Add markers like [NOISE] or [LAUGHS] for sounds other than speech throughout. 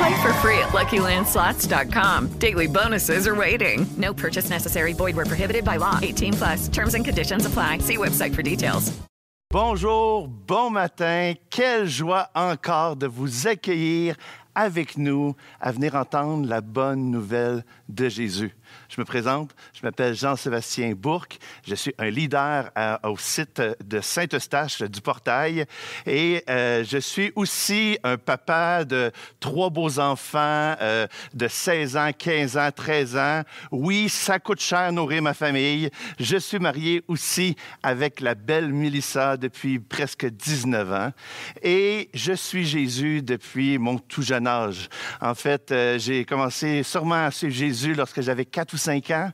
Play for free at LuckyLandSlots.com. Daily bonuses are waiting. No purchase necessary. Void where prohibited by law. 18 plus. Terms and conditions apply. See website for details. Bonjour, bon matin. Quelle joie encore de vous accueillir avec nous à venir entendre la bonne nouvelle de Jésus. Je me présente, je m'appelle Jean-Sébastien Bourque, je suis un leader au site de Saint-Eustache du Portail et euh, je suis aussi un papa de trois beaux enfants euh, de 16 ans, 15 ans, 13 ans. Oui, ça coûte cher nourrir ma famille. Je suis marié aussi avec la belle Mélissa depuis presque 19 ans et je suis Jésus depuis mon tout jeune âge. En fait, euh, j'ai commencé sûrement à suivre Jésus lorsque j'avais 4 ou 5 ans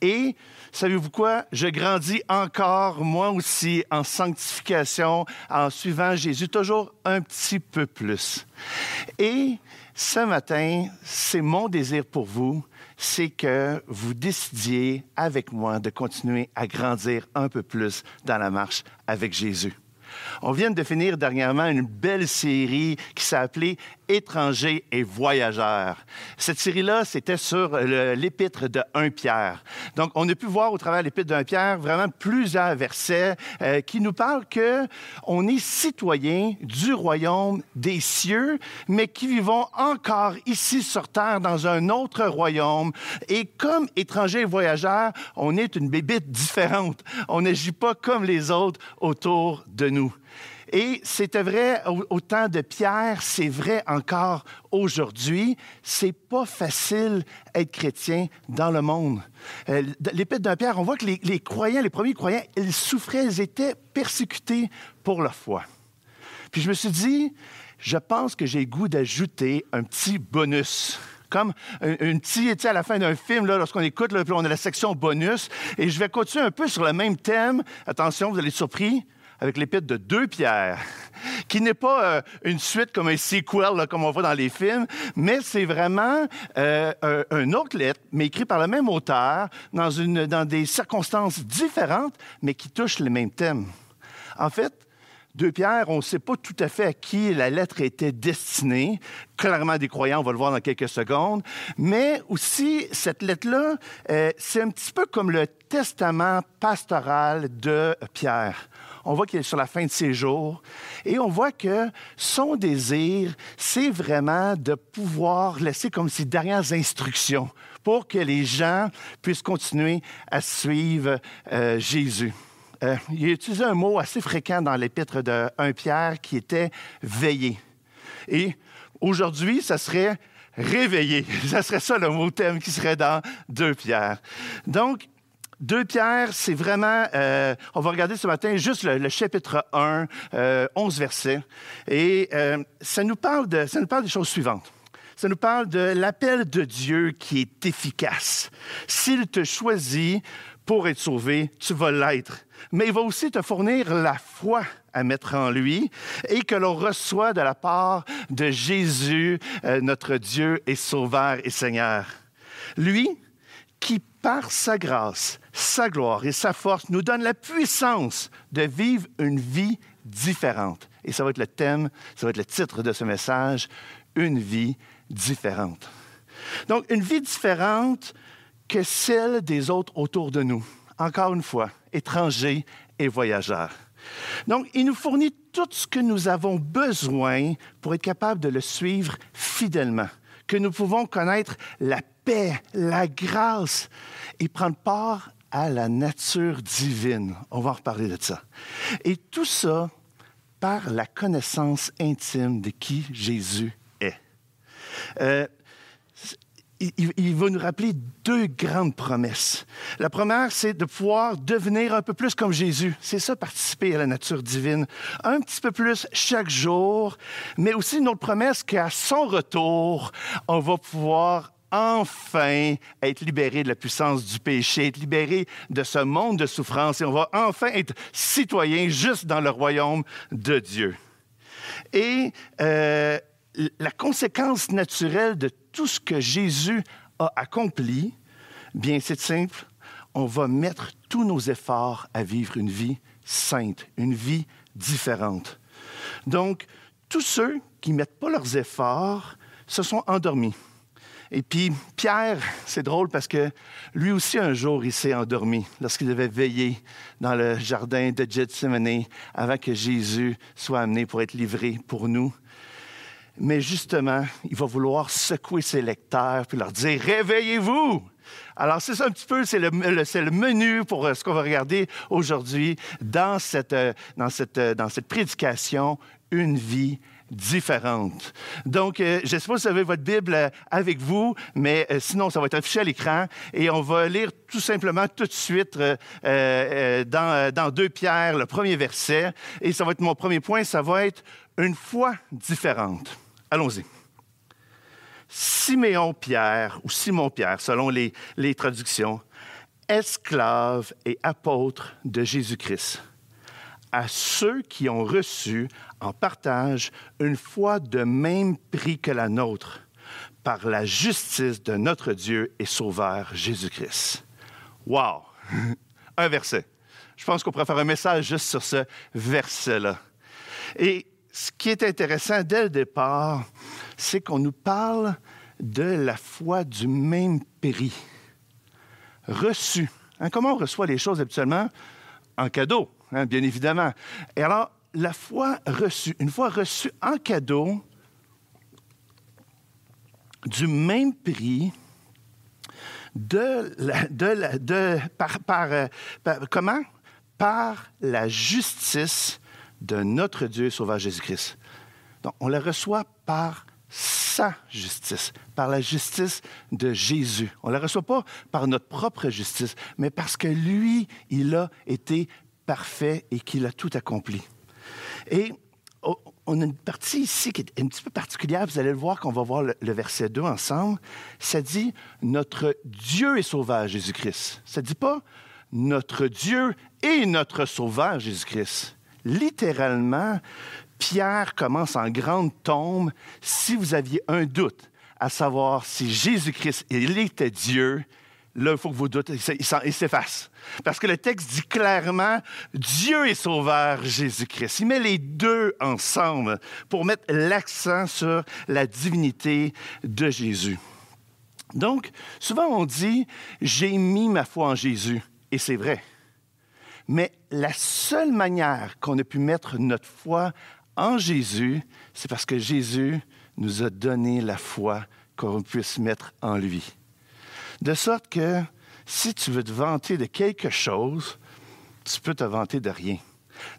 et savez-vous quoi? Je grandis encore, moi aussi, en sanctification, en suivant Jésus toujours un petit peu plus. Et ce matin, c'est mon désir pour vous, c'est que vous décidiez avec moi de continuer à grandir un peu plus dans la marche avec Jésus. On vient de finir dernièrement une belle série qui appelée Étrangers et voyageurs. Cette série-là, c'était sur l'épître de 1 Pierre. Donc, on a pu voir au travers de l'épître de 1 Pierre vraiment plusieurs versets euh, qui nous parlent que on est citoyen du royaume des cieux, mais qui vivons encore ici sur terre dans un autre royaume. Et comme étrangers et voyageurs, on est une bébite différente. On n'agit pas comme les autres autour de nous. Et c'était vrai au, temps de Pierre, c'est vrai encore aujourd'hui. C'est pas facile être chrétien dans le monde. Euh, L'épître de Pierre, on voit que les, croyants, les premiers croyants, ils souffraient, ils étaient persécutés pour leur foi. Puis je me suis dit, je pense que j'ai goût d'ajouter un petit bonus. Comme un, un petit, tu sais, à la fin d'un film, lorsqu'on écoute, on a la section bonus. Et je vais continuer un peu sur le même thème. Attention, vous allez être surpris avec l'épître de deux pierres, [LAUGHS] qui n'est pas euh, une suite comme un sequel, comme on voit dans les films, mais c'est vraiment euh, un, autre lettre, mais écrit par le même auteur, dans des circonstances différentes, mais qui touchent les mêmes thèmes. En fait, deux Pierre, on ne sait pas tout à fait à qui la lettre était destinée. Clairement des croyants, on va le voir dans quelques secondes. Mais aussi, cette lettre-là, euh, c'est un petit peu comme le testament pastoral de Pierre. On voit qu'il est sur la fin de ses jours et on voit que son désir, c'est vraiment de pouvoir laisser comme ses dernières instructions pour que les gens puissent continuer à suivre euh, Jésus. Euh, il a utilisé un mot assez fréquent dans l'épître de 1 Pierre qui était veiller. Et aujourd'hui, ça serait réveiller. [LAUGHS] Ça serait ça le mot thème qui serait dans 2 Pierre. Donc, 2 Pierre, c'est vraiment, euh, on va regarder ce matin juste le, chapitre 1, euh, 11 versets. Et euh, ça, nous parle de, ça nous parle des choses suivantes. Ça nous parle de l'appel de Dieu qui est efficace. S'il te choisit pour être sauvé, tu vas l'être. Mais il va aussi te fournir la foi à mettre en lui et que l'on reçoit de la part de Jésus, euh, notre Dieu et Sauveur et Seigneur. Lui qui, par sa grâce, sa gloire et sa force, nous donne la puissance de vivre une vie différente. Et ça va être le thème, ça va être le titre de ce message, une vie différente. Donc, une vie différente que celle des autres autour de nous. Encore une fois, étrangers et voyageurs. Donc, il nous fournit tout ce que nous avons besoin pour être capable de le suivre fidèlement, que nous pouvons connaître la paix, la grâce et prendre part à la nature divine. On va en reparler de ça. Et tout ça par la connaissance intime de qui Jésus est. Euh, il, il, va nous rappeler deux grandes promesses. La première, c'est de pouvoir devenir un peu plus comme Jésus. C'est ça, participer à la nature divine. Un petit peu plus chaque jour, mais aussi une autre promesse qu'à son retour, on va pouvoir enfin être libéré de la puissance du péché, être libéré de ce monde de souffrance et on va enfin être citoyen juste dans le royaume de Dieu. Et euh, la conséquence naturelle de tout ce que Jésus a accompli, bien c'est simple, on va mettre tous nos efforts à vivre une vie sainte, une vie différente. Donc, tous ceux qui ne mettent pas leurs efforts se sont endormis. Et puis, Pierre, c'est drôle parce que lui aussi, un jour, il s'est endormi lorsqu'il devait veiller dans le jardin de Gethsemane avant que Jésus soit amené pour être livré pour nous. Mais justement, il va vouloir secouer ses lecteurs puis leur dire Réveillez-vous! Alors, c'est ça un petit peu, c'est le, menu pour euh, ce qu'on va regarder aujourd'hui dans cette, euh, dans, cette, euh, dans cette prédication, une vie différente. Donc, euh, je ne vous avez votre Bible euh, avec vous, mais euh, sinon, ça va être affiché à l'écran et on va lire tout simplement tout de suite dans, dans deux pierres le premier verset. Et ça va être mon premier point, ça va être une foi différente. Allons-y. Siméon Pierre, ou Simon Pierre, selon les, les traductions, esclave et apôtre de Jésus-Christ à ceux qui ont reçu en partage une foi de même prix que la nôtre par la justice de notre Dieu et Sauveur Jésus-Christ. Wow! [LAUGHS] Un verset. Je pense qu'on pourrait faire un message juste sur ce verset-là. Et ce qui est intéressant dès le départ, c'est qu'on nous parle de la foi du même prix. Reçu. Hein, comment on reçoit les choses habituellement? En cadeau. Hein, bien évidemment. Et alors, la foi reçue, une fois reçue en cadeau, du même prix, de, par, par, comment? Par la justice de notre Dieu Sauveur Jésus-Christ. Donc, on la reçoit par sa justice, par la justice de Jésus. On ne la reçoit pas par notre propre justice, mais parce que lui, il a été parfait et qu'il a tout accompli. Et on a une partie ici qui est un petit peu particulière. Vous allez le voir qu'on va voir le, verset 2 ensemble. Ça dit Notre Dieu est sauveur, Jésus-Christ. Ça ne dit pas Notre Dieu et notre sauveur, Jésus-Christ. Littéralement, Pierre commence en grande tombe. Si vous aviez un doute à savoir si Jésus-Christ, il était Dieu, là, il faut que vous doutez, il s'efface. Parce que le texte dit clairement, Dieu est sauveur Jésus-Christ. Il met les deux ensemble pour mettre l'accent sur la divinité de Jésus. Donc, souvent on dit, j'ai mis ma foi en Jésus, et c'est vrai. Mais la seule manière qu'on a pu mettre notre foi en Jésus, c'est parce que Jésus nous a donné la foi qu'on puisse mettre en lui. De sorte que si tu veux te vanter de quelque chose, tu peux te vanter de rien.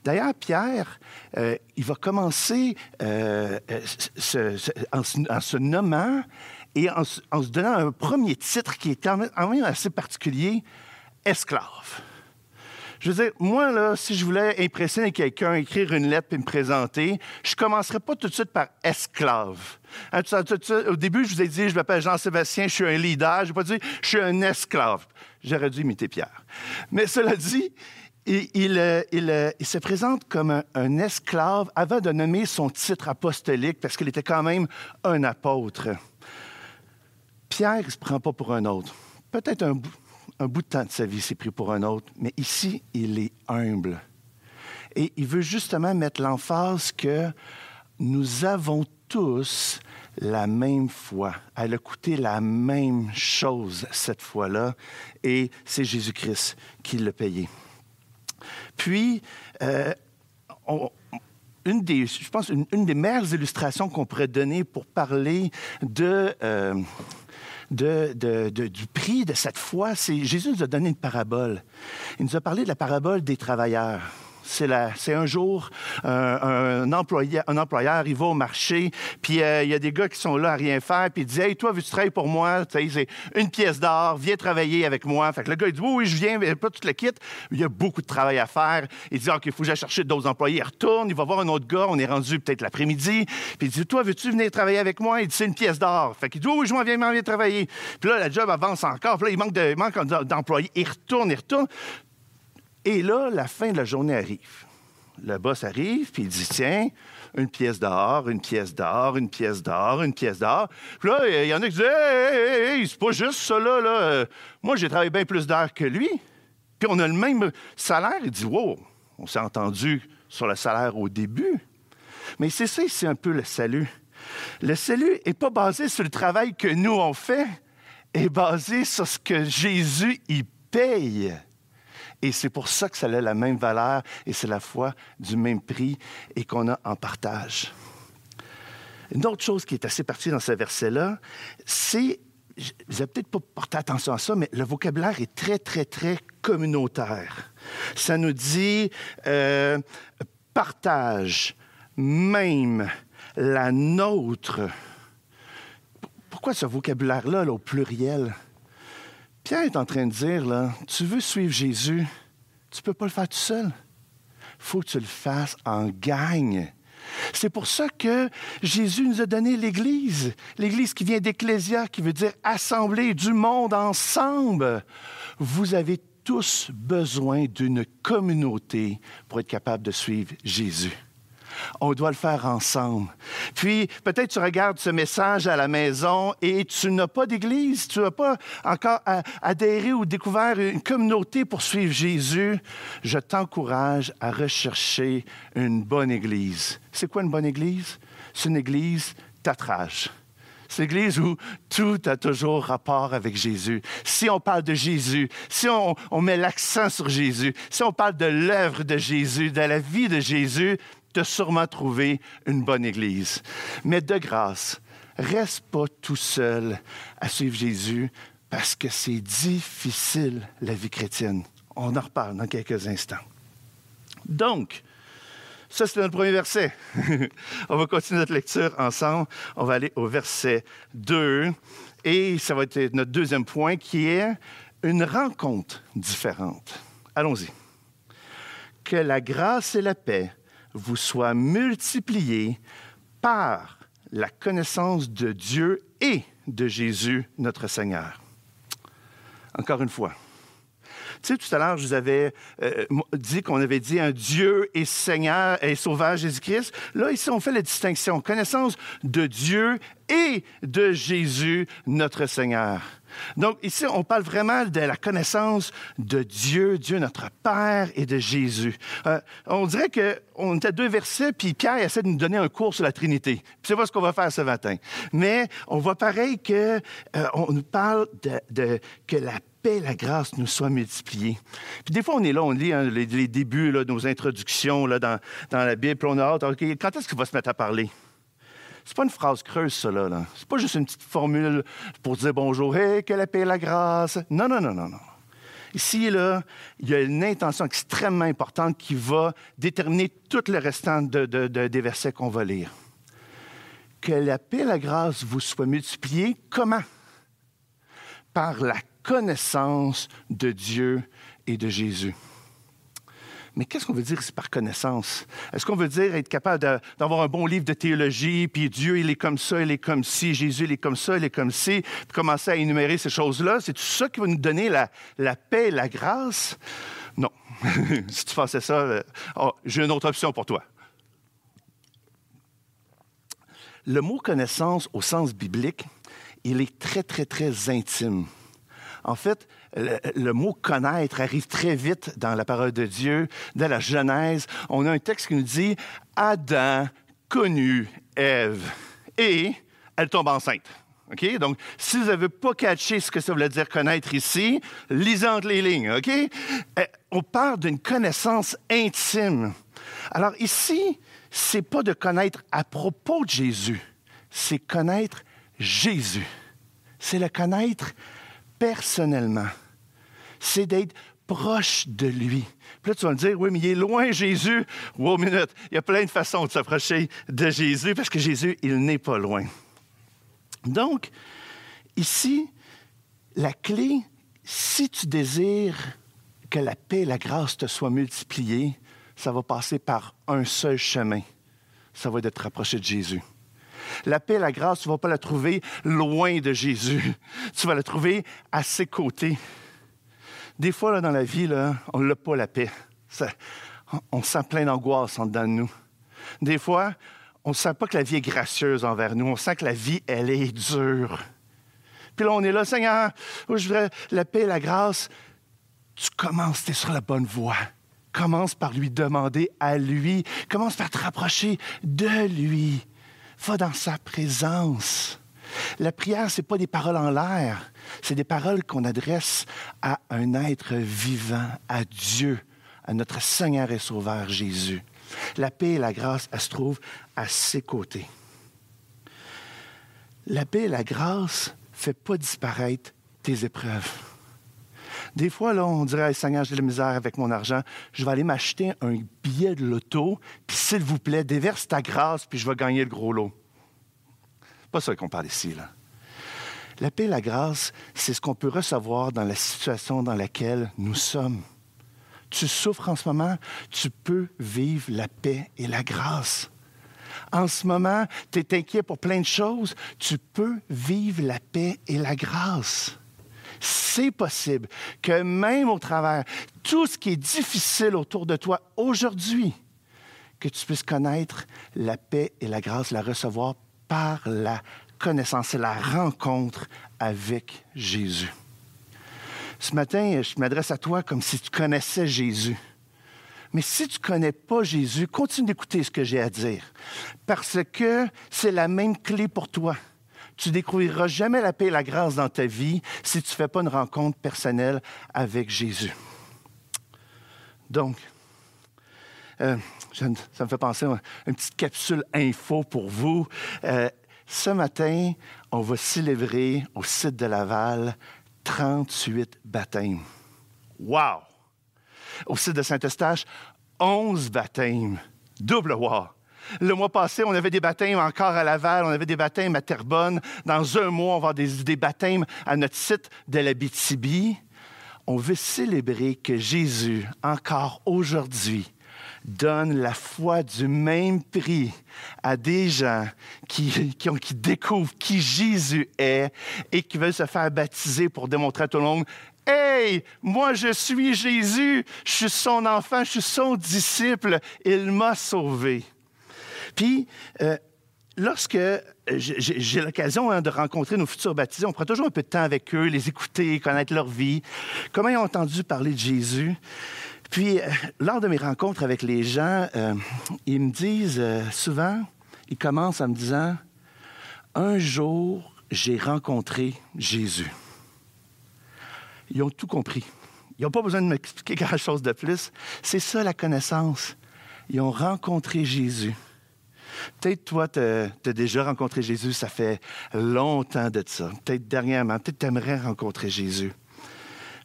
D'ailleurs, Pierre, euh, il va commencer euh, euh, en, se nommant et en, se donnant un premier titre qui est quand même assez particulier, esclave. Je veux dire, moi, là, si je voulais impressionner quelqu'un, écrire une lettre et me présenter, je ne commencerais pas tout de suite par esclave. Hein, au début, je vous ai dit, je m'appelle Jean-Sébastien, je suis un leader. Je n'ai pas dit, je suis un esclave. J'aurais dû imiter Pierre. Mais cela dit, il, euh, euh, il, se présente comme un, un, esclave avant de nommer son titre apostolique parce qu'il était quand même un apôtre. Pierre, ne se prend pas pour un autre. Peut-être un, un bout de temps de sa vie s'est pris pour un autre, mais ici, il est humble. Et il veut justement mettre l'emphase que nous avons tous la même foi. Elle a coûté la même chose cette fois-là, et c'est Jésus-Christ qui l'a payé. Puis, euh, une des, je pense, une, des meilleures illustrations qu'on pourrait donner pour parler de, euh, du prix de cette foi, c'est Jésus nous a donné une parabole. Il nous a parlé de la parabole des travailleurs. C'est, un jour, un, un employeur, il va au marché, puis euh, il y a des gars qui sont là à rien faire, puis il dit Hey, toi, veux-tu travailler pour moi C'est une pièce d'or, viens travailler avec moi. Fait que le gars, il dit Oui, je viens, mais pas tout le kit. Il y a beaucoup de travail à faire. Il dit OK, il faut que chercher d'autres employés. Il retourne, il va voir un autre gars, on est rendu peut-être l'après-midi, puis il dit Toi, veux-tu venir travailler avec moi Il dit C'est une pièce d'or. Fait qu'il dit Oui, je m'en viens, viens travailler. Puis là, la job avance encore, puis là, il manque, de, il manque d'employés. Il retourne, il retourne. Et là, la fin de la journée arrive. Le boss arrive, puis il dit Tiens, une pièce d'or, une pièce d'or, une pièce d'or, une pièce d'or. Puis là, il y en a qui disent hey, hey, hey, c'est pas juste ça, là. là. Euh, Moi, j'ai travaillé bien plus d'heures que lui. Puis on a le même salaire. Il dit Wow, on s'est entendu sur le salaire au début. Mais c'est ça, c'est un peu le salut. Le salut n'est pas basé sur le travail que nous, on fait, est basé sur ce que Jésus y paye. Et c'est pour ça que ça a la même valeur et c'est la foi du même prix et qu'on a en partage. Une autre chose qui est assez partie dans ce verset-là, c'est, vous n'avez peut-être pas porté attention à ça, mais le vocabulaire est très, très, très communautaire. Ça nous dit euh, partage, même, la nôtre. Pourquoi ce vocabulaire-là, là, au pluriel? Pierre est en train de dire, là, tu veux suivre Jésus, tu ne peux pas le faire tout seul. faut que tu le fasses en gang. C'est pour ça que Jésus nous a donné l'Église. L'Église qui vient d'Ecclésia, qui veut dire assembler du monde ensemble. Vous avez tous besoin d'une communauté pour être capable de suivre Jésus. On doit le faire ensemble. Puis, peut-être tu regardes ce message à la maison et tu n'as pas d'église, tu n'as pas encore adhéré ou découvert une communauté pour suivre Jésus. Je t'encourage à rechercher une bonne église. C'est quoi une bonne église? C'est une église tatrage. C'est l'église où tout a toujours rapport avec Jésus. Si on parle de Jésus, si on met l'accent sur Jésus, si on parle de l'œuvre de Jésus, de la vie de Jésus, tu as sûrement trouvé une bonne église. Mais de grâce, reste pas tout seul à suivre Jésus parce que c'est difficile, la vie chrétienne. On en reparle dans quelques instants. Donc, ça, c'est notre premier verset. [LAUGHS] On va continuer notre lecture ensemble. On va aller au verset 2. Et ça va être notre deuxième point qui est une rencontre différente. Allons-y. Que la grâce et la paix vous soient multipliées par la connaissance de Dieu et de Jésus, notre Seigneur. Encore une fois. Tu sais, tout à l'heure, je vous avais euh, dit qu'on avait dit un Dieu et Seigneur et Sauveur Jésus-Christ. Là, ici, on fait la distinction. Connaissance de Dieu et de Jésus, notre Seigneur. Donc, ici, on parle vraiment de la connaissance de Dieu, Dieu notre Père et de Jésus. Euh, on dirait qu'on était deux versets, puis Pierre essaie de nous donner un cours sur la Trinité. C'est pas ce qu'on va faire ce matin. Mais on voit pareil que euh, nous parle de, que la paix, la grâce nous soit multipliée. Puis des fois, on est là, on lit hein, les, débuts là, nos introductions dans, dans la Bible, puis on a hâte, OK, quand est-ce qu'il va se mettre à parler? C'est pas une phrase creuse, ça, là. C'est pas juste une petite formule pour dire bonjour, hey, que la paix et la grâce. Non, non, non, non, non. Ici, là, il y a une intention extrêmement importante qui va déterminer tout le restant de- des versets qu'on va lire. Que la paix et la grâce vous soient multipliées, comment? Par la connaissance de Dieu et de Jésus. Mais qu'est-ce qu'on veut dire ici par connaissance? Est-ce qu'on veut dire être capable d'avoir un bon livre de théologie, puis Dieu, il est comme ça, il est comme ci, Jésus, il est comme ça, il est comme ci, puis commencer à énumérer ces choses-là? C'est tout ça qui va nous donner la, la paix la grâce? Non. [LAUGHS] si tu pensais ça, euh, oh, j'ai une autre option pour toi. Le mot connaissance au sens biblique, il est très, très, très intime. En fait, le, mot connaître arrive très vite dans la parole de Dieu. Dans la Genèse, on a un texte qui nous dit Adam connut Ève et elle tombe enceinte. Donc, si vous n'avez pas catché ce que ça voulait dire connaître ici, lisez entre les lignes. OK? Euh, On parle d'une connaissance intime. Alors, ici, c'est pas de connaître à propos de Jésus, c'est connaître Jésus. c'est le connaître personnellement. C'est d'être proche de lui. Puis là, tu vas me dire, oui, mais il est loin, Jésus. Wow, minute. Il y a plein de façons de s'approcher de Jésus parce que Jésus, il n'est pas loin. Donc, ici, la clé, si tu désires que la paix et la grâce te soient multipliées, ça va passer par un seul chemin. Ça va être de te rapprocher de Jésus. La paix et la grâce, tu ne vas pas la trouver loin de Jésus. [LAUGHS] Tu vas la trouver à ses côtés. Des fois, dans la vie, on n'a pas la paix. On sent plein d'angoisse en dedans de nous. Des fois, on ne sent pas que la vie est gracieuse envers nous. On sent que la vie, elle est dure. Puis là, on est là, Seigneur, je voudrais la paix et la grâce. Tu commences, tu es sur la bonne voie. Commence par lui demander à lui. Commence par te rapprocher de lui. Va dans sa présence. La prière, ce n'est pas des paroles en l'air, c'est des paroles qu'on adresse à un être vivant, à Dieu, à notre Seigneur et Sauveur Jésus. La paix et la grâce, elles se trouvent à ses côtés. La paix et la grâce ne fait pas disparaître tes épreuves. Des fois, là, on dirait, Seigneur, j'ai de la misère avec mon argent. Je vais aller m'acheter un billet de loto, puis s'il vous plaît, déverse ta grâce, puis je vais gagner le gros lot. Pas ça qu'on parle ici, là. La paix et la grâce, c'est ce qu'on peut recevoir dans la situation dans laquelle nous sommes. Tu souffres en ce moment, tu peux vivre la paix et la grâce. En ce moment, tu es inquiet pour plein de choses, tu peux vivre la paix et la grâce. C'est possible que même au travers tout ce qui est difficile autour de toi aujourd'hui, que tu puisses connaître la paix et la grâce, la recevoir par la connaissance, et la rencontre avec Jésus. Ce matin, je m'adresse à toi comme si tu connaissais Jésus. Mais si tu ne connais pas Jésus, continue d'écouter ce que j'ai à dire, parce que c'est la même clé pour toi. Tu découvriras jamais la paix et la grâce dans ta vie si tu ne fais pas une rencontre personnelle avec Jésus. Donc, euh, ça me fait penser à une petite capsule info pour vous. Euh, ce matin, on va célébrer au site de Laval 38 baptêmes. Wow! Au site de Saint-Eustache, 11 baptêmes. Double wow! Le mois passé, on avait des baptêmes encore à Laval, on avait des baptêmes à Terrebonne. Dans un mois, on va avoir des, baptêmes à notre site de la BTB. On veut célébrer que Jésus, encore aujourd'hui, donne la foi du même prix à des gens qui, qui, qui, découvrent qui Jésus est et qui veulent se faire baptiser pour démontrer à tout le monde Hey, moi je suis Jésus, je suis son enfant, je suis son disciple, il m'a sauvé. Puis, euh, lorsque j'ai l'occasion hein, de rencontrer nos futurs baptisés, on prend toujours un peu de temps avec eux, les écouter, connaître leur vie, comment ils ont entendu parler de Jésus. Puis, euh, lors de mes rencontres avec les gens, euh, ils me disent euh, souvent, ils commencent en me disant, un jour, j'ai rencontré Jésus. Ils ont tout compris. Ils n'ont pas besoin de m'expliquer [LAUGHS] quelque chose de plus. C'est ça la connaissance. Ils ont rencontré Jésus. Peut-être toi, tu as, déjà rencontré Jésus, ça fait longtemps de ça. Peut-être dernièrement, peut-être tu aimerais rencontrer Jésus.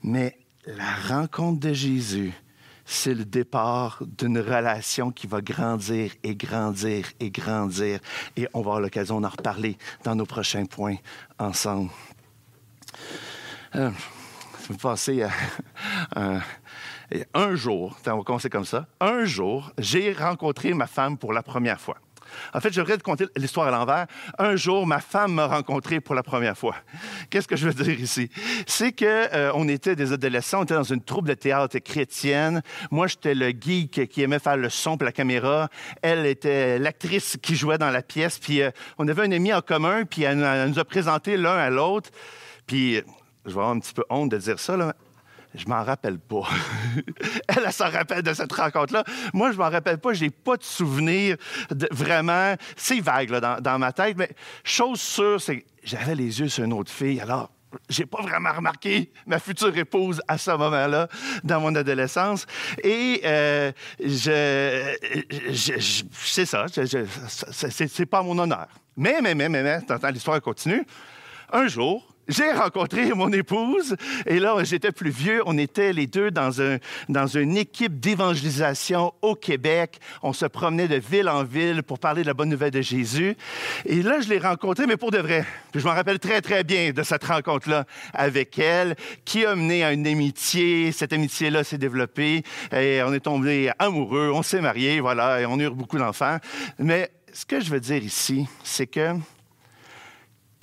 Mais la rencontre de Jésus, c'est le départ d'une relation qui va grandir et grandir et grandir. Et on va avoir l'occasion d'en reparler dans nos prochains points ensemble. Euh, vais passer [LAUGHS] à, à, un jour, on va commencer comme ça. Un jour, j'ai rencontré ma femme pour la première fois. En fait, je voudrais te l'histoire à l'envers. Un jour, ma femme m'a rencontré pour la première fois. [LAUGHS] Qu'est-ce que je veux dire ici? C'est qu'on euh, était des adolescents, on était dans une troupe de théâtre chrétienne. Moi, j'étais le geek qui aimait faire le son pour la caméra. Elle était l'actrice qui jouait dans la pièce. Puis euh, on avait un ami en commun, puis elle, nous a présenté l'un à l'autre. Puis, je vais avoir un petit peu honte de dire ça. Je m'en rappelle pas. [LAUGHS] elle, elle s'en rappelle de cette rencontre-là. Moi, je m'en rappelle pas. J'ai pas de souvenir vraiment. C'est vague dans, dans, ma tête, mais chose sûre, c'est que j'avais les yeux sur une autre fille. Alors, j'ai pas vraiment remarqué ma future épouse à ce moment-là dans mon adolescence. Et euh, je, je, je c'est ça, c'est pas mon honneur. Mais, mais, mais, mais, mais, l'histoire continue. Un jour, j'ai rencontré mon épouse et là, j'étais plus vieux. On était les deux dans, un, dans une équipe d'évangélisation au Québec. On se promenait de ville en ville pour parler de la bonne nouvelle de Jésus. Et là, je l'ai rencontrée, mais pour de vrai. Puis je m'en rappelle très, très bien de cette rencontre-là avec elle, qui a mené à une amitié. Cette amitié-là s'est développée et on est tombés amoureux, on s'est mariés, voilà, et on a beaucoup d'enfants. Mais ce que je veux dire ici, c'est que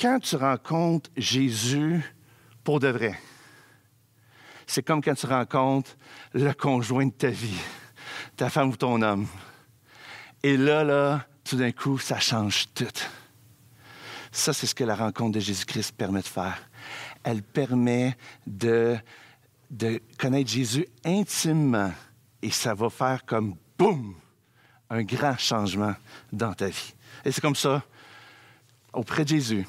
quand tu rencontres Jésus pour de vrai, c'est comme quand tu rencontres le conjoint de ta vie, ta femme ou ton homme. Et là, là, tout d'un coup, ça change tout. Ça, c'est ce que la rencontre de Jésus-Christ permet de faire. Elle permet de, connaître Jésus intimement et ça va faire comme boum, un grand changement dans ta vie. Et c'est comme ça, auprès de Jésus,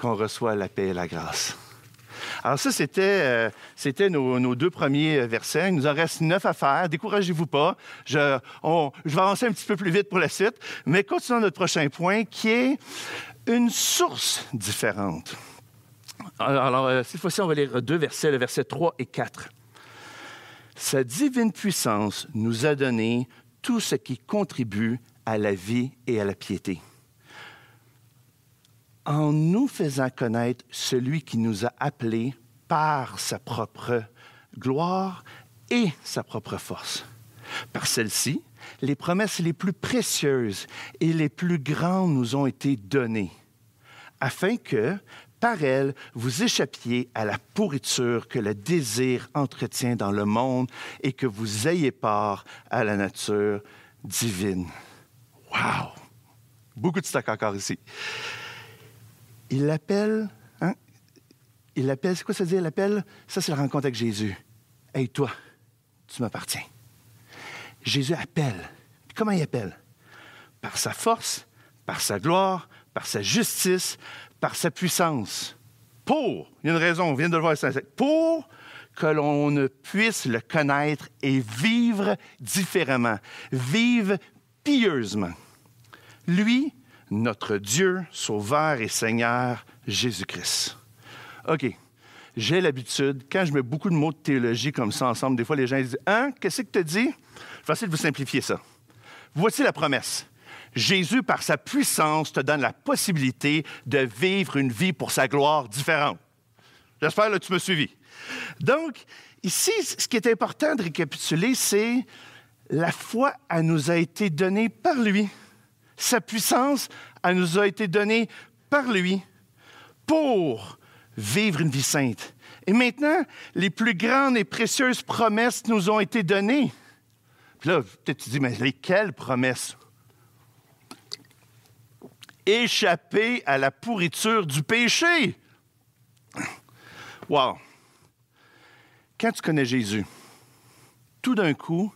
qu'on reçoit la paix et la grâce. Alors ça, c'était, euh, nos, deux premiers versets. Il nous en reste neuf à faire. Découragez-vous pas. Je, vais avancer un petit peu plus vite pour la suite, mais continuons notre prochain point qui est une source différente. Alors, euh, cette fois-ci, on va lire deux versets, le verset 3 et 4. Sa divine puissance nous a donné tout ce qui contribue à la vie et à la piété en nous faisant connaître celui qui nous a appelés par sa propre gloire et sa propre force. Par celle-ci, les promesses les plus précieuses et les plus grandes nous ont été données, afin que, par elles, vous échappiez à la pourriture que le désir entretient dans le monde et que vous ayez part à la nature divine. Wow! Beaucoup de stock encore ici. Il l'appelle, hein? Il l'appelle, c'est quoi ça veut dire? Il l'appelle, ça c'est la rencontre avec Jésus. Hey, toi, tu m'appartiens. Jésus appelle. comment il appelle? Par sa force, par sa gloire, par sa justice, par sa puissance. Pour, il y a une raison, on vient de le voir, pour que l'on puisse le connaître et vivre différemment, vivre pieusement. Lui, notre Dieu, Sauveur et Seigneur, Jésus-Christ. OK. J'ai l'habitude, quand je mets beaucoup de mots de théologie comme ça ensemble, des fois les gens disent Hein, qu'est-ce que tu dis? Je vais essayer de vous simplifier ça. Voici la promesse. Jésus, par sa puissance, te donne la possibilité de vivre une vie pour sa gloire différente. J'espère que tu me suivis. Donc, ici, ce qui est important de récapituler, c'est la foi, elle nous a été donnée par lui. Sa puissance, nous a été donnée par lui pour vivre une vie sainte. Et maintenant, les plus grandes et précieuses promesses nous ont été données. Puis là, peut-être tu dis, mais lesquelles promesses? Échapper à la pourriture du péché. Wow! Quand tu connais Jésus, tout d'un coup,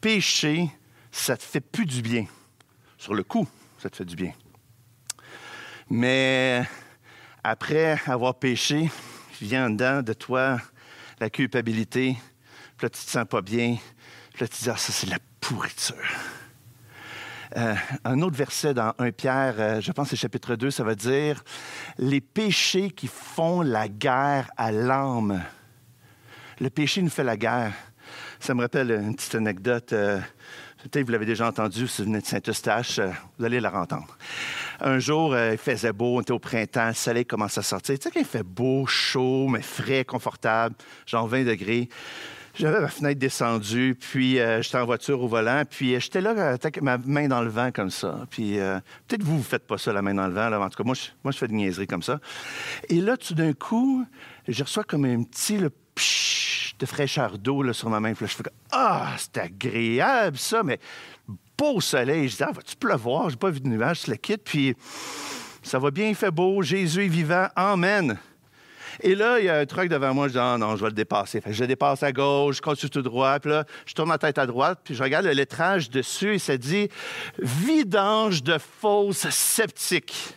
péché, ça te fait plus du bien. Sur le coup, ça te fait du bien. Mais après avoir péché, vient en dedans de toi la culpabilité, puis là, tu te sens pas bien, puis là, tu te dis, ah, ça, c'est la pourriture. Euh, un autre verset dans 1 Pierre, euh, je pense que c'est chapitre 2, ça va dire Les péchés qui font la guerre à l'âme. Le péché nous fait la guerre. Ça me rappelle une petite anecdote. Euh, Peut-être vous l'avez déjà entendu si vous venez de Saint-Eustache, euh, vous allez la entendre. Un jour, euh, il faisait beau, on était au printemps, le soleil commence à sortir. Tu sais, quand il fait beau, chaud, mais frais, confortable, genre 20 degrés. J'avais ma fenêtre descendue, puis euh, j'étais en voiture au volant, puis j'étais là avec ma main dans le vent comme ça. Puis peut-être vous, vous faites pas ça, la main dans le vent. Là. En tout cas, moi je, moi, je fais des niaiseries comme ça. Et là, tout d'un coup, je reçois comme un petit le, de fraîcheur d'eau sur ma main. Je fais Ah, c'est agréable ça, mais beau soleil. Je dis Ah, va-tu pleuvoir? J'ai pas vu de nuages, je le quitte. Puis ça va bien, il fait beau, Jésus est vivant, Amen. Et là, il y a un truc devant moi, je dis, ah non, je vais le dépasser. Fait je dépasse à gauche, je continue tout droit, puis là, je tourne ma tête à droite, puis je regarde le lettrage dessus et ça dit Vidange de fausses sceptiques.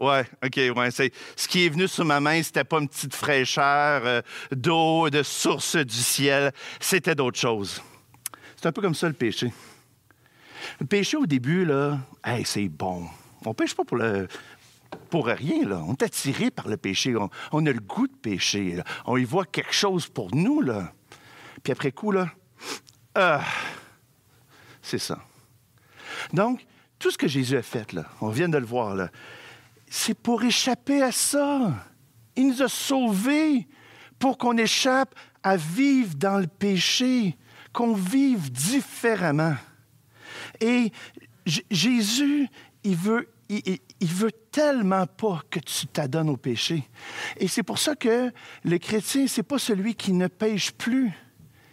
Ouais, OK, ouais. Ce qui est venu sur ma main, c'était pas une petite fraîcheur euh, d'eau, de source du ciel. C'était d'autres choses. C'est un peu comme ça le péché. Le péché au début, là, hey, c'est bon. On pêche pas pour le. Pour rien, là. On est attiré par le péché. On, on a le goût de pécher. là. On y voit quelque chose pour nous, là. Puis après coup, là, ah, c'est ça. Donc, tout ce que Jésus a fait, là, on vient de le voir, là, c'est pour échapper à ça. Il nous a sauvés pour qu'on échappe à vivre dans le péché, qu'on vive différemment. Et Jésus, il veut, il- il veut tellement pas que tu t'adonnes au péché. Et c'est pour ça que le chrétien, c'est pas celui qui ne pêche plus,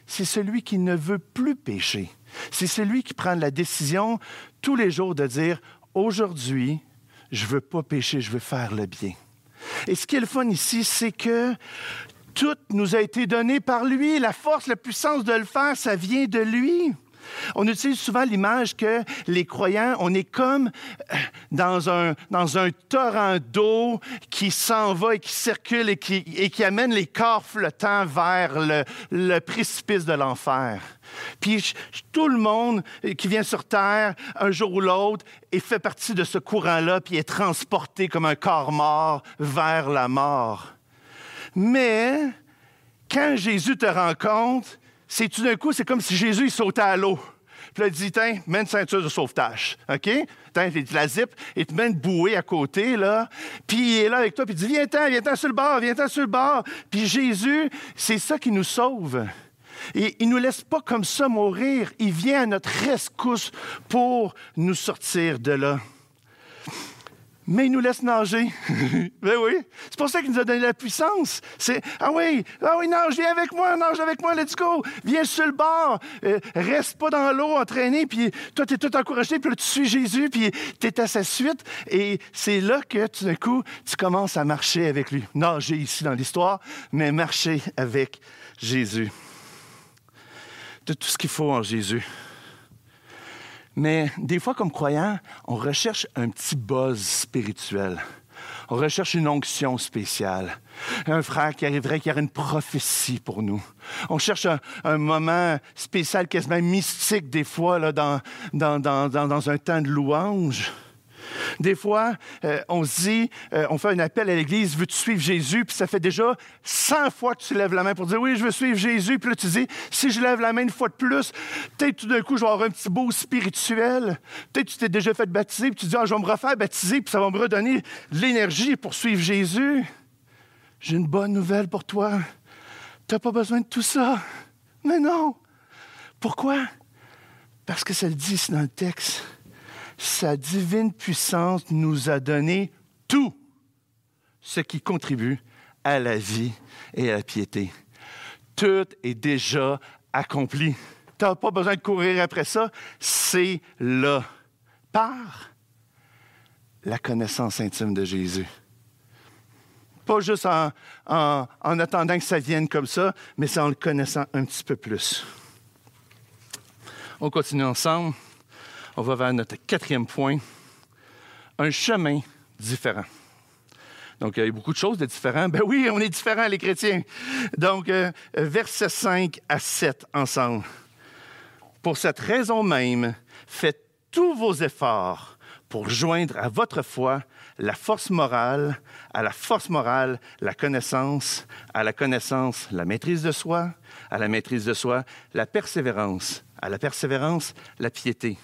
c'est celui qui ne veut plus pécher. C'est celui qui prend la décision tous les jours de dire aujourd'hui, je veux pas pécher, je veux faire le bien. Et ce qui est le fun ici, c'est que tout nous a été donné par lui. La force, la puissance de le faire, ça vient de lui. On utilise souvent l'image que les croyants, on est comme euh, dans un, dans un torrent d'eau qui s'en va et qui circule et qui, et qui amène les corps flottants vers le, le précipice de l'enfer. Puis tout le monde euh, qui vient sur Terre, un jour ou l'autre, et fait partie de ce courant-là, puis est transporté comme un corps mort vers la mort. Mais quand Jésus te rencontre, c'est tout d'un coup, c'est comme si Jésus il sautait à l'eau. Puis là, il dit, tiens, mets une ceinture de sauvetage. OK? Tiens, il te la zip et te met une bouée à côté, là. Puis il est là avec toi, puis il dit, viens-t'en, viens-t'en sur le bord, viens-t'en sur le bord. Puis Jésus, c'est ça qui nous sauve. Et il ne nous laisse pas comme ça mourir. Il vient à notre rescousse pour nous sortir de là mais il nous laisse nager. [LAUGHS] ben oui. C'est pour ça qu'il nous a donné la puissance. C'est Ah oui, ah oui, nage, viens avec moi, nage avec moi, let's go. Viens sur le bord. Euh, reste pas dans l'eau entraîné, puis toi, tu es tout encouragé, puis là, tu suis Jésus, puis tu es à sa suite. Et c'est là que tout d'un coup, tu commences à marcher avec lui. Nager ici dans l'histoire, mais marcher avec Jésus. De tout ce qu'il faut en Jésus. Mais des fois, comme croyant, on recherche un petit buzz spirituel. On recherche une onction spéciale. Un frère qui arriverait, qui aurait une prophétie pour nous. On cherche un, moment spécial, quasiment mystique, des fois, là, dans, dans, dans, dans, dans un temps de louange. Des fois, euh, on se dit, euh, on fait un appel à l'Église, veux-tu suivre Jésus? Puis ça fait déjà 100 fois que tu lèves la main pour dire, oui, je veux suivre Jésus. Puis là, tu dis, si je lève la main une fois de plus, peut-être tout d'un coup, je vais avoir un petit beau spirituel. Peut-être tu t'es déjà fait baptiser, puis tu dis, ah, je vais me refaire baptiser, puis ça va me redonner l'énergie pour suivre Jésus. J'ai une bonne nouvelle pour toi. Tu n'as pas besoin de tout ça. Mais non. Pourquoi? Parce que ça le dit ici dans le texte sa divine puissance nous a donné tout ce qui contribue à la vie et à la piété. Tout est déjà accompli. Tu n'as pas besoin de courir après ça, c'est là, par la connaissance intime de Jésus. Pas juste en, en- en attendant que ça vienne comme ça, mais c'est en le connaissant un petit peu plus. On continue ensemble. On va vers notre quatrième point. Un chemin différent. Donc, il y a beaucoup de choses de différents. Ben oui, on est différents, les chrétiens. Donc, euh, versets 5 à 7 ensemble. Pour cette raison même, faites tous vos efforts pour joindre à votre foi la force morale, à la force morale, la connaissance, à la connaissance, la maîtrise de soi, à la maîtrise de soi, la persévérance, à la persévérance, la piété,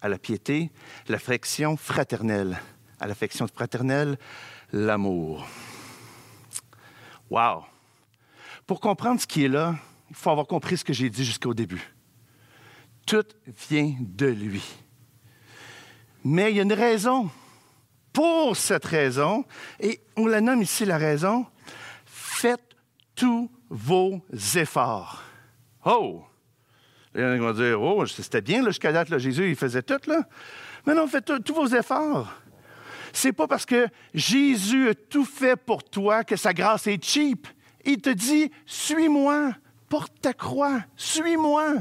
à la piété, l'affection fraternelle, à l'affection fraternelle, l'amour. Wow! Pour comprendre ce qui est là, il faut avoir compris ce que j'ai dit jusqu'au début. Tout vient de lui. Mais il y a une raison. Pour cette raison, et on la nomme ici la raison, faites tous vos efforts. Oh! Il y en a qui vont dire, oh, c'était bien jusqu'à date, Jésus, il faisait tout, là. Mais non, faites tous vos efforts. C'est pas parce que Jésus a tout fait pour toi que sa grâce est cheap. Il te dit, suis-moi, porte ta croix, suis-moi.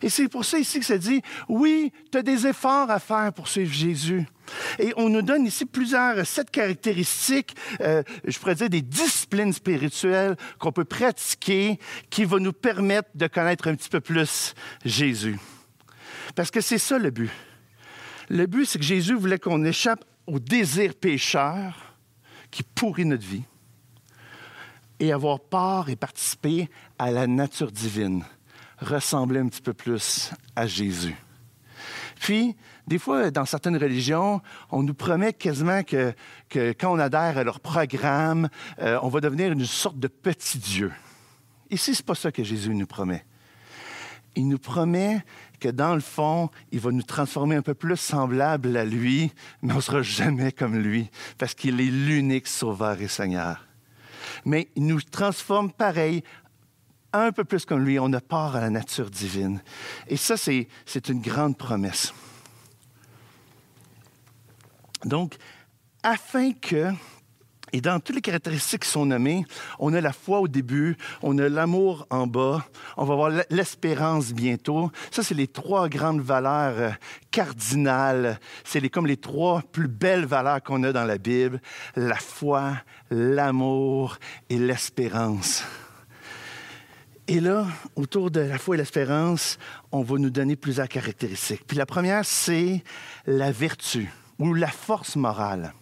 Et c'est pour ça ici que ça dit, oui, tu as des efforts à faire pour suivre Jésus. Et on nous donne ici plusieurs, sept caractéristiques, euh, je pourrais dire des disciplines spirituelles qu'on peut pratiquer qui vont nous permettre de connaître un petit peu plus Jésus. Parce que c'est ça le but. Le but, c'est que Jésus voulait qu'on échappe au désir pécheur qui pourrit notre vie et avoir part et participer à la nature divine, ressembler un petit peu plus à Jésus. Puis, des fois, dans certaines religions, on nous promet quasiment que, quand on adhère à leur programme, euh, on va devenir une sorte de petit Dieu. Ici, ce n'est pas ça que Jésus nous promet. Il nous promet que dans le fond, il va nous transformer un peu plus semblable à lui, mais on ne sera jamais comme lui, parce qu'il est l'unique sauveur et Seigneur. Mais il nous transforme pareil, un peu plus comme lui. On a part à la nature divine. Et ça, c'est une grande promesse. Donc, afin que et dans toutes les caractéristiques qui sont nommées, on a la foi au début, on a l'amour en bas, on va voir l'espérance bientôt. Ça, c'est les trois grandes valeurs euh, cardinales. C'est comme les trois plus belles valeurs qu'on a dans la Bible. La foi, l'amour et l'espérance. Et là, autour de la foi et l'espérance, on va nous donner plusieurs caractéristiques. Puis la première, c'est la vertu ou la force morale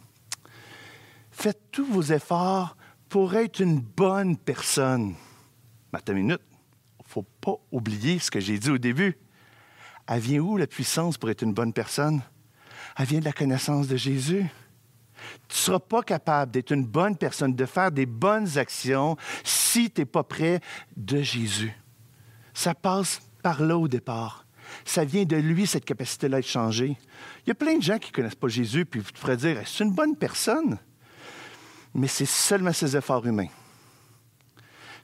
faites tous vos efforts pour être une bonne personne. Une minute, il ne faut pas oublier ce que j'ai dit au début. Elle vient où la puissance pour être une bonne personne? Elle vient de la connaissance de Jésus. Tu ne seras pas capable d'être une bonne personne, de faire des bonnes actions si tu n'es pas près de Jésus. Ça passe par là au départ. Ça vient de lui, cette capacité-là de changer. Il y a plein de gens qui ne connaissent pas Jésus, puis vous pourraient dire, c'est une bonne personne? Mais c'est seulement ses efforts humains.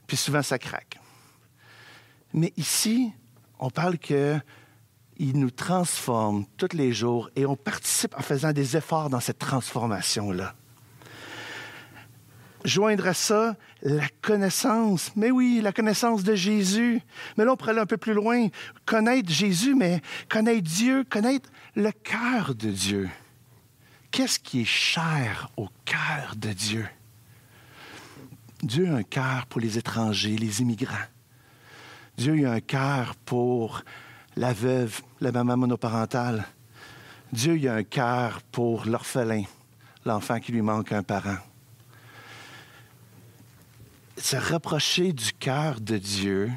Puis souvent, ça craque. Mais ici, on parle qu'il nous transforme tous les jours et on participe en faisant des efforts dans cette transformation-là. Joindre à ça la connaissance, mais oui, la connaissance de Jésus. Mais là, on pourrait aller un peu plus loin. Connaître Jésus, mais connaître Dieu, connaître le cœur de Dieu. Qu'est-ce qui est cher au cœur de Dieu? Dieu a un cœur pour les étrangers, les immigrants. Dieu a un cœur pour la veuve, la maman monoparentale. Dieu a un cœur pour l'orphelin, l'enfant qui lui manque un parent. Se rapprocher du cœur de Dieu,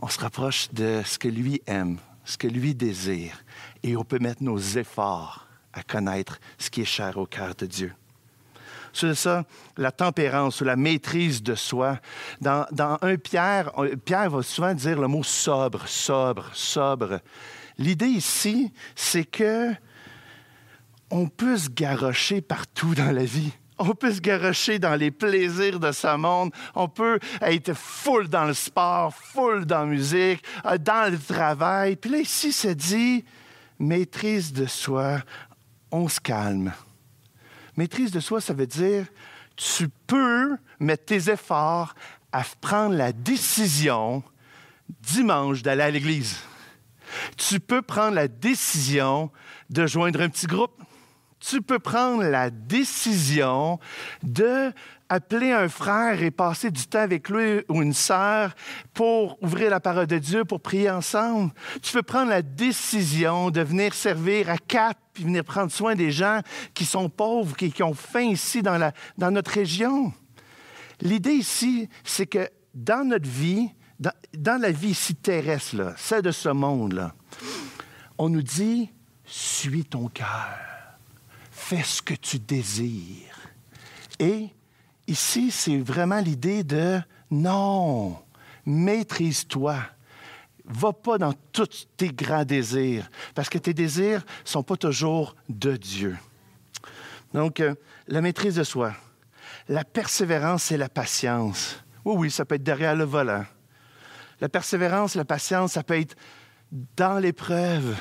on se rapproche de ce que lui aime, ce que lui désire, et on peut mettre nos efforts à connaître ce qui est cher au cœur de Dieu. C'est ça, la tempérance ou la maîtrise de soi. Dans, dans un Pierre, Pierre va souvent dire le mot sobre, sobre, sobre. L'idée ici, c'est que on peut se garrocher partout dans la vie. On peut se garrocher dans les plaisirs de ce monde. On peut être full dans le sport, full dans la musique, euh, dans le travail. Puis là, ici, ça dit maîtrise de soi on se calme. Maîtrise de soi, ça veut dire tu peux mettre tes efforts à prendre la décision dimanche d'aller à l'église. Tu peux prendre la décision de joindre un petit groupe. Tu peux prendre la décision de appeler un frère et passer du temps avec lui ou une sœur pour ouvrir la parole de Dieu, pour prier ensemble. Tu peux prendre la décision de venir servir à Cap puis venir prendre soin des gens qui sont pauvres, qui, ont faim ici dans, notre région. L'idée ici, c'est que dans notre vie, dans, la vie ici terrestre, là, celle de ce monde-là, on nous dit, suis ton cœur, fais ce que tu désires. Et Ici, c'est vraiment l'idée de non, maîtrise-toi. Va pas dans tous tes grands désirs, parce que tes désirs ne sont pas toujours de Dieu. Donc, euh, la maîtrise de soi, la persévérance et la patience. Oui, oui, ça peut être derrière le volant. La persévérance, la patience, ça peut être dans l'épreuve.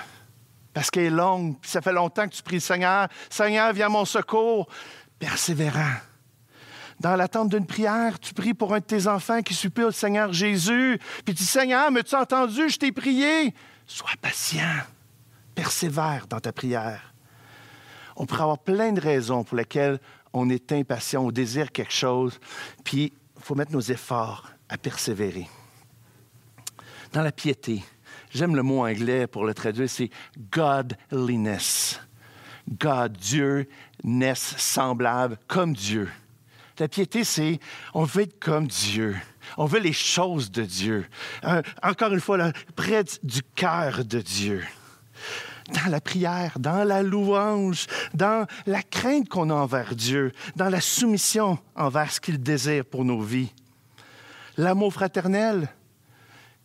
Parce qu'elle est longue, puis ça fait longtemps que tu pries Seigneur. Seigneur, viens mon secours. Persévérant. Dans l'attente d'une prière, tu pries pour un de tes enfants qui supplie le Seigneur Jésus. Puis tu dis, Seigneur, me tu entendu? Je t'ai prié. Sois patient. Persévère dans ta prière. On pourrait avoir plein de raisons pour lesquelles on est impatient, on désire quelque chose, puis il faut mettre nos efforts à persévérer. Dans la piété, j'aime le mot anglais pour le traduire, c'est godliness. God, Dieu, naisse semblable comme Dieu. La piété, c'est on veut être comme Dieu. On veut les choses de Dieu. Euh, encore une fois, près du cœur de Dieu dans la prière, dans la louange, dans la crainte qu'on a envers Dieu, dans la soumission envers ce qu'il désire pour nos vies. L'amour fraternel.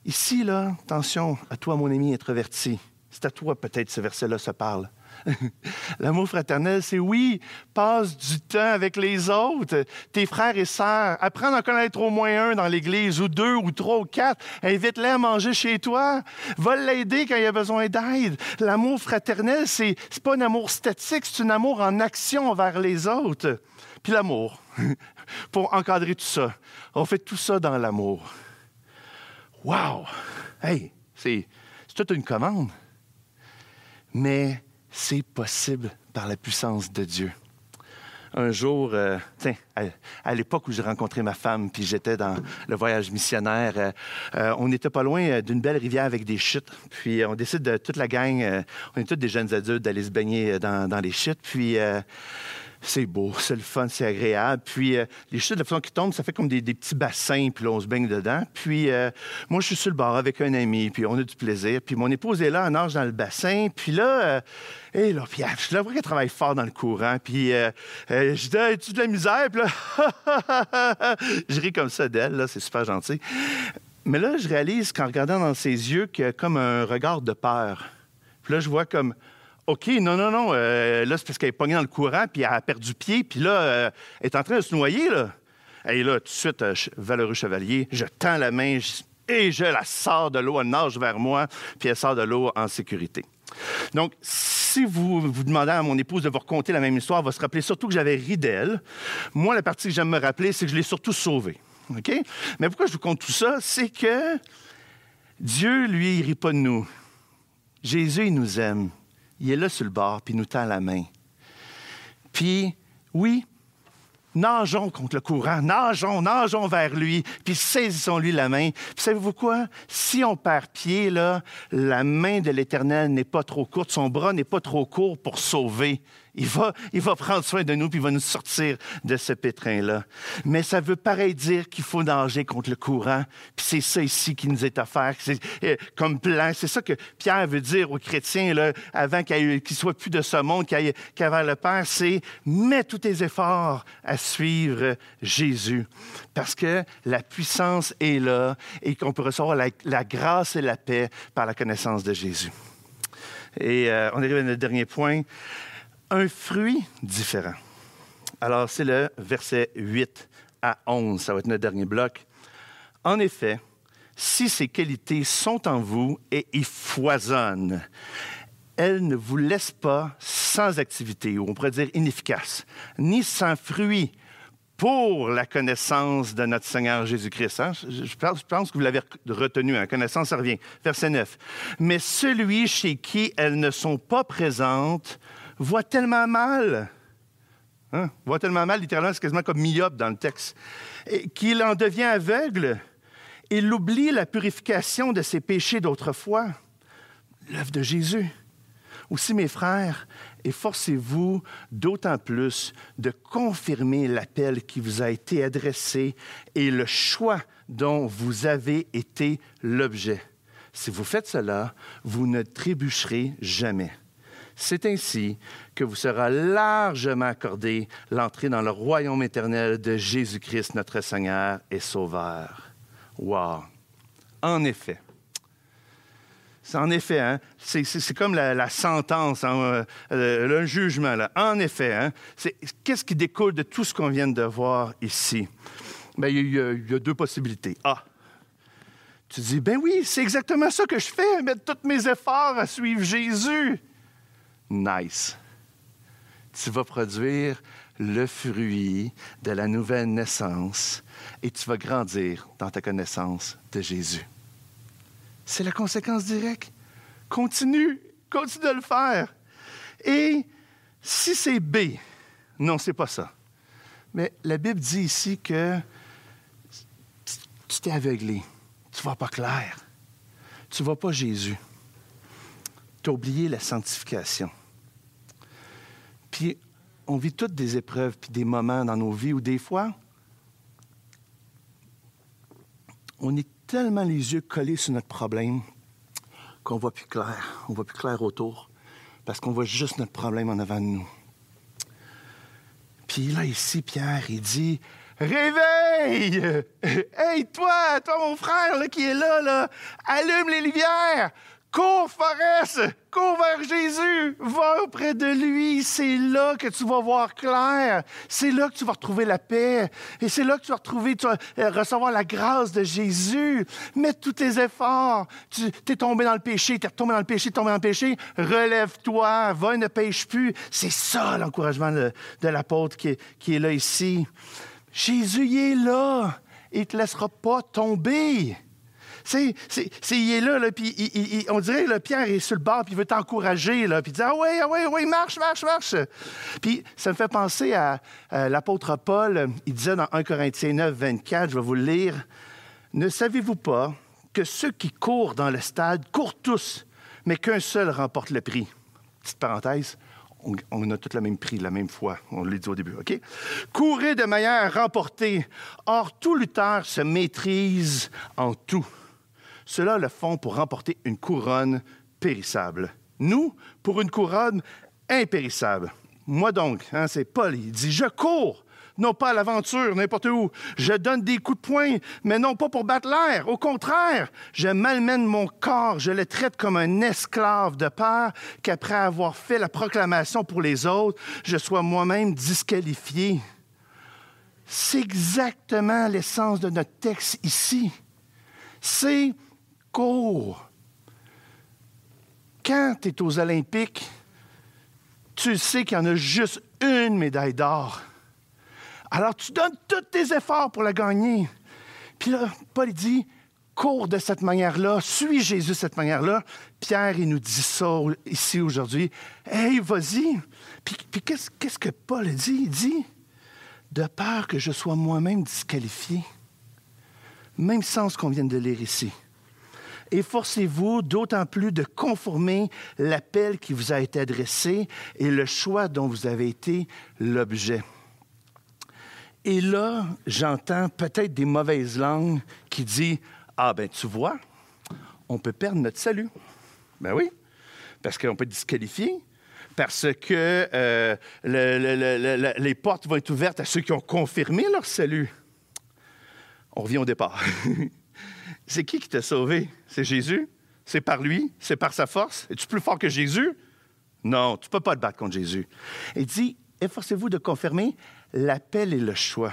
Ici, là, attention à toi, mon ami introverti. C'est à toi peut-être ce verset-là se parle. [LAUGHS] L'amour fraternel, c'est oui, passe du temps avec les autres, tes frères et sœurs. Apprends à connaître au moins un dans l'Église, ou deux, ou trois, ou quatre. Invite-les à manger chez toi. Va l'aider quand il a besoin d'aide. L'amour fraternel, c'est pas un amour statique, c'est un amour en action envers les autres. Puis l'amour, [LAUGHS] pour encadrer tout ça. On fait tout ça dans l'amour. Wow! Hey, c'est toute une commande. Mais c'est possible par la puissance de Dieu. Un jour, euh, tiens, à, l'époque où j'ai rencontré ma femme, puis j'étais dans le voyage missionnaire, euh, euh, on n'était pas loin d'une belle rivière avec des chutes. Puis on décide de toute la gang, on est tous des jeunes adultes, d'aller se baigner dans, dans les chutes. Puis c'est beau, c'est le fun, c'est agréable. Puis euh, les chutes de façon qui tombent, ça fait comme des, petits bassins, puis là, on se baigne dedans. Puis euh, moi, je suis sur le bord avec un ami, puis on a du plaisir. Puis mon épouse est là, en nage dans le bassin. Puis là, euh, et là, puis je la vois qu'elle travaille fort dans le courant. Puis je dis, as-tu de la misère? Puis là, [LAUGHS] je ris comme ça d'elle, là, c'est super gentil. Mais là, je réalise qu'en regardant dans ses yeux qu'il y a comme un regard de peur. Puis là, je vois comme OK, non, non, non. Euh, là, c'est parce qu'elle est pognée dans le courant, puis elle a perdu pied, puis là, euh, elle est en train de se noyer, là. Et là, tout de suite, euh, valeureux chevalier, je tends la main et je la sors de l'eau, elle nage vers moi, puis elle sort de l'eau en sécurité. Donc, si vous vous demandez à mon épouse de vous raconter la même histoire, elle va se rappeler surtout que j'avais ri d'elle. Moi, la partie que j'aime me rappeler, c'est que je l'ai surtout sauvée. OK? Mais pourquoi je vous compte tout ça? C'est que Dieu, lui, il rit pas de nous. Jésus, il nous aime il est là sur le bord, puis nous tend la main. Puis, oui, nageons contre le courant, nageons, nageons vers lui, puis saisissons-lui la main. Puis savez-vous quoi? Si on perd pied, là, la main de l'Éternel n'est pas trop courte, son bras n'est pas trop court pour sauver. Il va, il va prendre soin de nous, puis il va nous sortir de ce pétrin-là. Mais ça veut pareil dire qu'il faut nager contre le courant. Puis c'est ça ici qui nous est offert, c'est, euh, comme plan. C'est ça que Pierre veut dire aux chrétiens, là, avant qu'il ne soit plus de ce monde, vers le Père, c'est mets tous tes efforts à suivre Jésus. Parce que la puissance est là et qu'on peut recevoir la, grâce et la paix par la connaissance de Jésus. Et euh, on arrive à notre dernier point un fruit différent. Alors, c'est le verset 8 à 11. Ça va être notre dernier bloc. En effet, si ces qualités sont en vous et y foisonnent, elles ne vous laissent pas sans activité, ou on pourrait dire inefficace, ni sans fruit pour la connaissance de notre Seigneur Jésus-Christ. Hein? Je, pense, que vous l'avez retenu, la hein? connaissance, revient. Verset 9. Mais celui chez qui elles ne sont pas présentes voit tellement mal, hein, voit tellement mal, littéralement, c'est quasiment comme myope dans le texte, qu'il en devient aveugle. Il oublie la purification de ses péchés d'autrefois, l'œuvre de Jésus. Aussi, mes frères, efforcez-vous d'autant plus de confirmer l'appel qui vous a été adressé et le choix dont vous avez été l'objet. Si vous faites cela, vous ne trébucherez jamais. C'est ainsi que vous sera largement accordé l'entrée dans le royaume éternel de Jésus-Christ, notre Seigneur et Sauveur. Wow! En effet. C'est en effet, hein, c'est comme la, sentence, hein, euh, euh, le jugement. Là. En effet, hein, qu'est-ce qui découle de tout ce qu'on vient de voir ici? Il y, a- il y a deux possibilités. A. Tu dis, ben oui, c'est exactement ça que je fais, mettre tous mes efforts à suivre Jésus. Nice. Tu vas produire le fruit de la nouvelle naissance et tu vas grandir dans ta connaissance de Jésus. C'est la conséquence directe. Continue, continue de le faire. Et si c'est B, non, c'est pas ça. Mais la Bible dit ici que tu t'es aveuglé. Tu vois pas clair. Tu vois pas Jésus. Tu oublié la sanctification. Puis, on vit toutes des épreuves puis des moments dans nos vies où des fois, on est tellement les yeux collés sur notre problème qu'on voit plus clair. On voit plus clair autour parce qu'on voit juste notre problème en avant de nous. Puis là, ici, Pierre, il dit Réveille Hey, toi, toi, mon frère là, qui est là, là, allume les lumières Cours, Forest Cours vers Jésus Va auprès de lui C'est là que tu vas voir clair. C'est là que tu vas retrouver la paix. Et c'est là que tu vas retrouver, tu vas euh, recevoir la grâce de Jésus. Mets tous tes efforts. Tu es tombé dans le péché, tu es retombé dans le péché, tombé dans le péché. Relève-toi, va ne pêche plus. C'est ça l'encouragement de, l'apôtre qui est, qui est là ici. Jésus, il est là. Il ne te laissera pas tomber. C'est, c'est, il est là, puis on dirait que Pierre est sur le bord, puis il veut t'encourager, puis il dit Ah oui, ah oui, oui, marche, marche, marche. Puis ça me fait penser à, l'apôtre Paul, il disait dans 1 Corinthiens 9, 24, je vais vous le lire Ne savez-vous pas que ceux qui courent dans le stade courent tous, mais qu'un seul remporte le prix Petite parenthèse. On, a tous le même prix, la même fois. On l'a dit au début, OK? Courez de manière à remporter. Or, tout lutteur se maîtrise en tout. Ceux-là le font pour remporter une couronne périssable. Nous, pour une couronne impérissable. Moi donc, hein, c'est Paul, il dit, je cours, non pas à l'aventure, n'importe où. Je donne des coups de poing, mais non pas pour battre l'air. Au contraire, je malmène mon corps, je le traite comme un esclave de peur qu'après avoir fait la proclamation pour les autres, je sois moi-même disqualifié. C'est exactement l'essence de notre texte ici. C'est court. Quand tu es aux Olympiques, tu sais qu'il y en a juste une médaille d'or. Alors tu donnes tous tes efforts pour la gagner. Puis là, Paul dit, cours de cette manière-là, suis Jésus de cette manière-là. Pierre, il nous dit ça ici aujourd'hui. Hey, vas-y. Puis, puis qu'est-ce, qu'est-ce que Paul dit? Il dit, de peur que je sois moi-même disqualifié. Même sens qu'on vient de lire ici. Efforcez-vous d'autant plus de conformer l'appel qui vous a été adressé et le choix dont vous avez été l'objet. Et là, j'entends peut-être des mauvaises langues qui disent Ah, ben, tu vois, on peut perdre notre salut. Ben oui, parce qu'on peut être disqualifié, parce que euh, le- le- le- le- les portes vont être ouvertes à ceux qui ont confirmé leur salut. On revient au départ. [LAUGHS] c'est qui qui t'a sauvé? C'est Jésus? C'est par lui? C'est par sa force? Es-tu plus fort que Jésus? Non, tu ne peux pas te battre contre Jésus. Il dit, efforcez-vous de confirmer l'appel et le choix.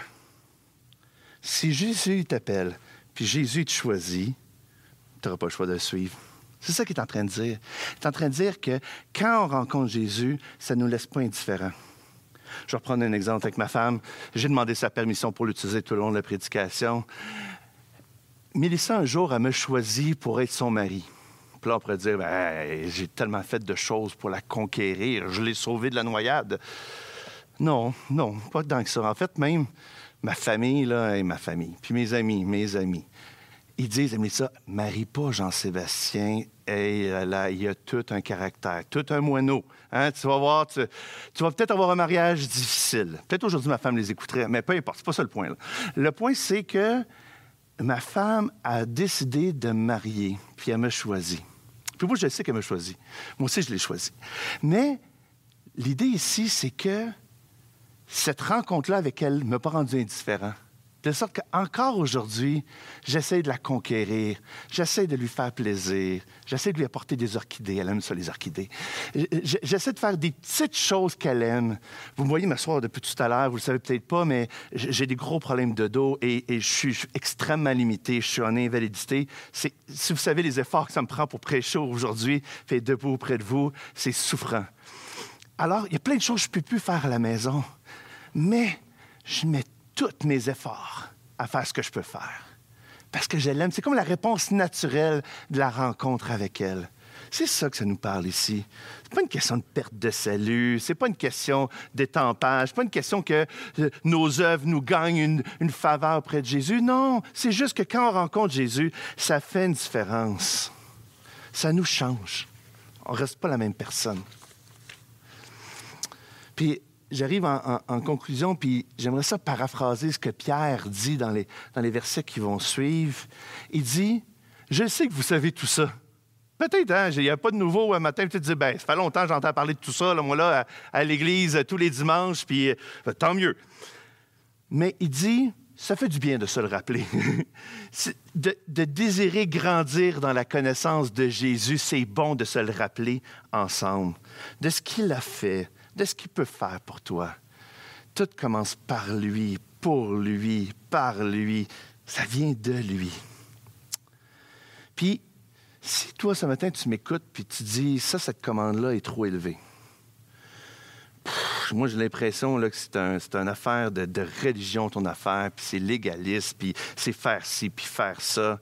Si Jésus t'appelle, puis Jésus te choisit, tu n'auras pas le choix de le suivre. C'est ça qu'il est en train de dire. Il est en train de dire que quand on rencontre Jésus, ça ne nous laisse pas indifférents. Je vais reprendre un exemple avec ma femme. J'ai demandé sa permission pour l'utiliser tout le long de la prédication. Mélissa, un jour, elle me choisi pour être son mari. Puis là, dire, Ben, j'ai tellement fait de choses pour la conquérir, je l'ai sauvée de la noyade. Non, non, pas tant que ça. En fait, même ma famille, là, et ma famille, puis mes amis, mes amis, ils disent, Mélissa, marie pas Jean-Sébastien, Hey, là, il a tout un caractère, tout un moineau. Hein? Tu vas voir, tu, vas peut-être avoir un mariage difficile. Peut-être aujourd'hui, ma femme les écouterait, mais peu importe, c'est pas ça le point. Le point, c'est que ma femme a décidé de me marier, puis elle m'a choisi. Puis moi, je sais qu'elle m'a choisi. Moi aussi, je l'ai choisi. Mais l'idée ici, c'est que cette rencontre-là avec elle ne m'a pas rendu indifférent. De sorte qu'encore aujourd'hui, j'essaie de la conquérir, j'essaie de lui faire plaisir, j'essaie de lui apporter des orchidées. Elle aime ça, les orchidées. J'essaie de faire des petites choses qu'elle aime. Vous me voyez m'asseoir depuis tout à l'heure, vous le savez peut-être pas, mais j'ai des gros problèmes de dos et, je, suis, extrêmement limité. Je suis en invalidité. Si vous savez les efforts que ça me prend pour prêcher aujourd'hui, fait debout près de vous, c'est souffrant. Alors, il y a plein de choses que je ne peux plus faire à la maison, mais je mets tous mes efforts à faire ce que je peux faire. Parce que je l'aime. C'est comme la réponse naturelle de la rencontre avec elle. C'est ça que ça nous parle ici. C'est pas une question de perte de salut, c'est pas une question d'étampage, c'est pas une question que euh, nos œuvres nous gagnent une, une faveur auprès de Jésus. Non, c'est juste que quand on rencontre Jésus, ça fait une différence. Ça nous change. On reste pas la même personne. Puis j'arrive en, conclusion, puis j'aimerais ça paraphraser ce que Pierre dit dans les, dans les versets qui vont suivre. Il dit, je sais que vous savez tout ça. Peut-être, hein, il n'y a pas de nouveau un matin, tu te dis, ben, ça fait longtemps que j'entends parler de tout ça, là, moi, là, à, l'église, tous les dimanches, puis euh, tant mieux. Mais il dit, ça fait du bien de se le rappeler. [LAUGHS] De désirer grandir dans la connaissance de Jésus, c'est bon de se le rappeler ensemble, de ce qu'il a fait, de ce qu'il peut faire pour toi. Tout commence par lui, pour lui, par lui. Ça vient de lui. Puis, si toi, ce matin, tu m'écoutes, puis tu dis, ça, cette commande-là est trop élevée. Moi, j'ai l'impression que c'est un, une affaire de, de religion, ton affaire, puis c'est légaliste, puis c'est faire ci, puis faire ça.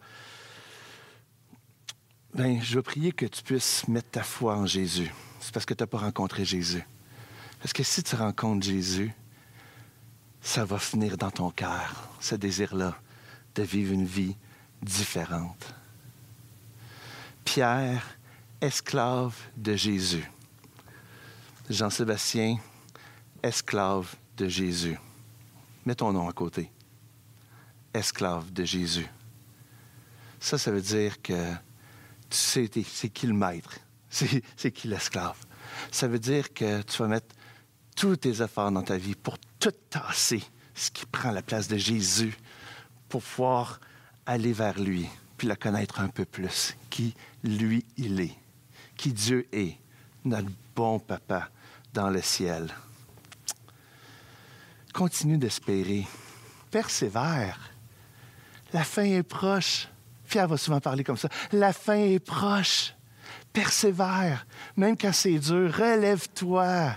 Ben, je veux prier que tu puisses mettre ta foi en Jésus. C'est parce que tu n'as pas rencontré Jésus. Parce que si tu rencontres Jésus, ça va finir dans ton cœur, ce désir-là, de vivre une vie différente. Pierre, esclave de Jésus. Jean-Sébastien, esclave de Jésus. Mets ton nom à côté. Esclave de Jésus. Ça, ça veut dire que tu sais c'est qui le maître, [LAUGHS] c'est qui l'esclave? Ça veut dire que tu vas mettre tous tes efforts dans ta vie pour tout tasser ce qui prend la place de Jésus pour pouvoir aller vers lui, puis le connaître un peu plus, qui lui il est, qui Dieu est, notre bon papa dans le ciel. Continue d'espérer, persévère. La fin est proche. Pierre va souvent parler comme ça. La fin est proche. Persévère. Même quand c'est dur, relève-toi.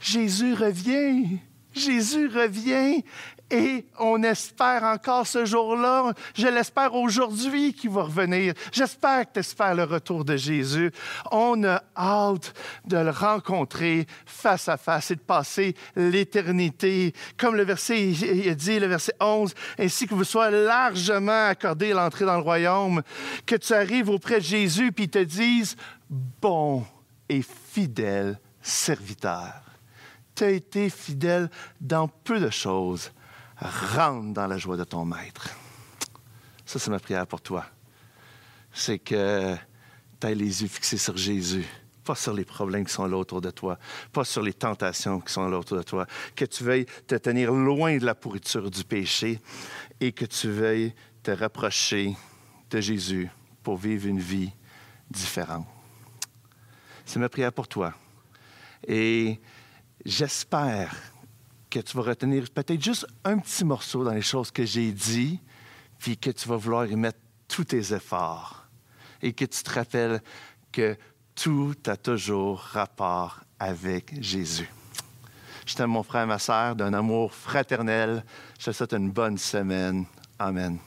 Jésus revient. Jésus revient. Et on espère encore ce jour-là. Je l'espère aujourd'hui qu'il va revenir. J'espère que tu espères le retour de Jésus. On a hâte de le rencontrer face à face et de passer l'éternité. Comme le verset dit, le verset 11, ainsi que vous soyez largement accordé l'entrée dans le royaume, que tu arrives auprès de Jésus puis te dise, bon et fidèle serviteur tu as été fidèle dans peu de choses. Rentre dans la joie de ton maître. Ça, c'est ma prière pour toi. C'est que tu aies les yeux fixés sur Jésus, pas sur les problèmes qui sont là autour de toi, pas sur les tentations qui sont là autour de toi. Que tu veuilles te tenir loin de la pourriture du péché et que tu veuilles te rapprocher de Jésus pour vivre une vie différente. C'est ma prière pour toi. Et j'espère que tu vas retenir peut-être juste un petit morceau dans les choses que j'ai dit, puis que tu vas vouloir y mettre tous tes efforts et que tu te rappelles que tout a toujours rapport avec Jésus. Je t'aime mon frère et ma sœur d'un amour fraternel. Je te souhaite une bonne semaine. Amen.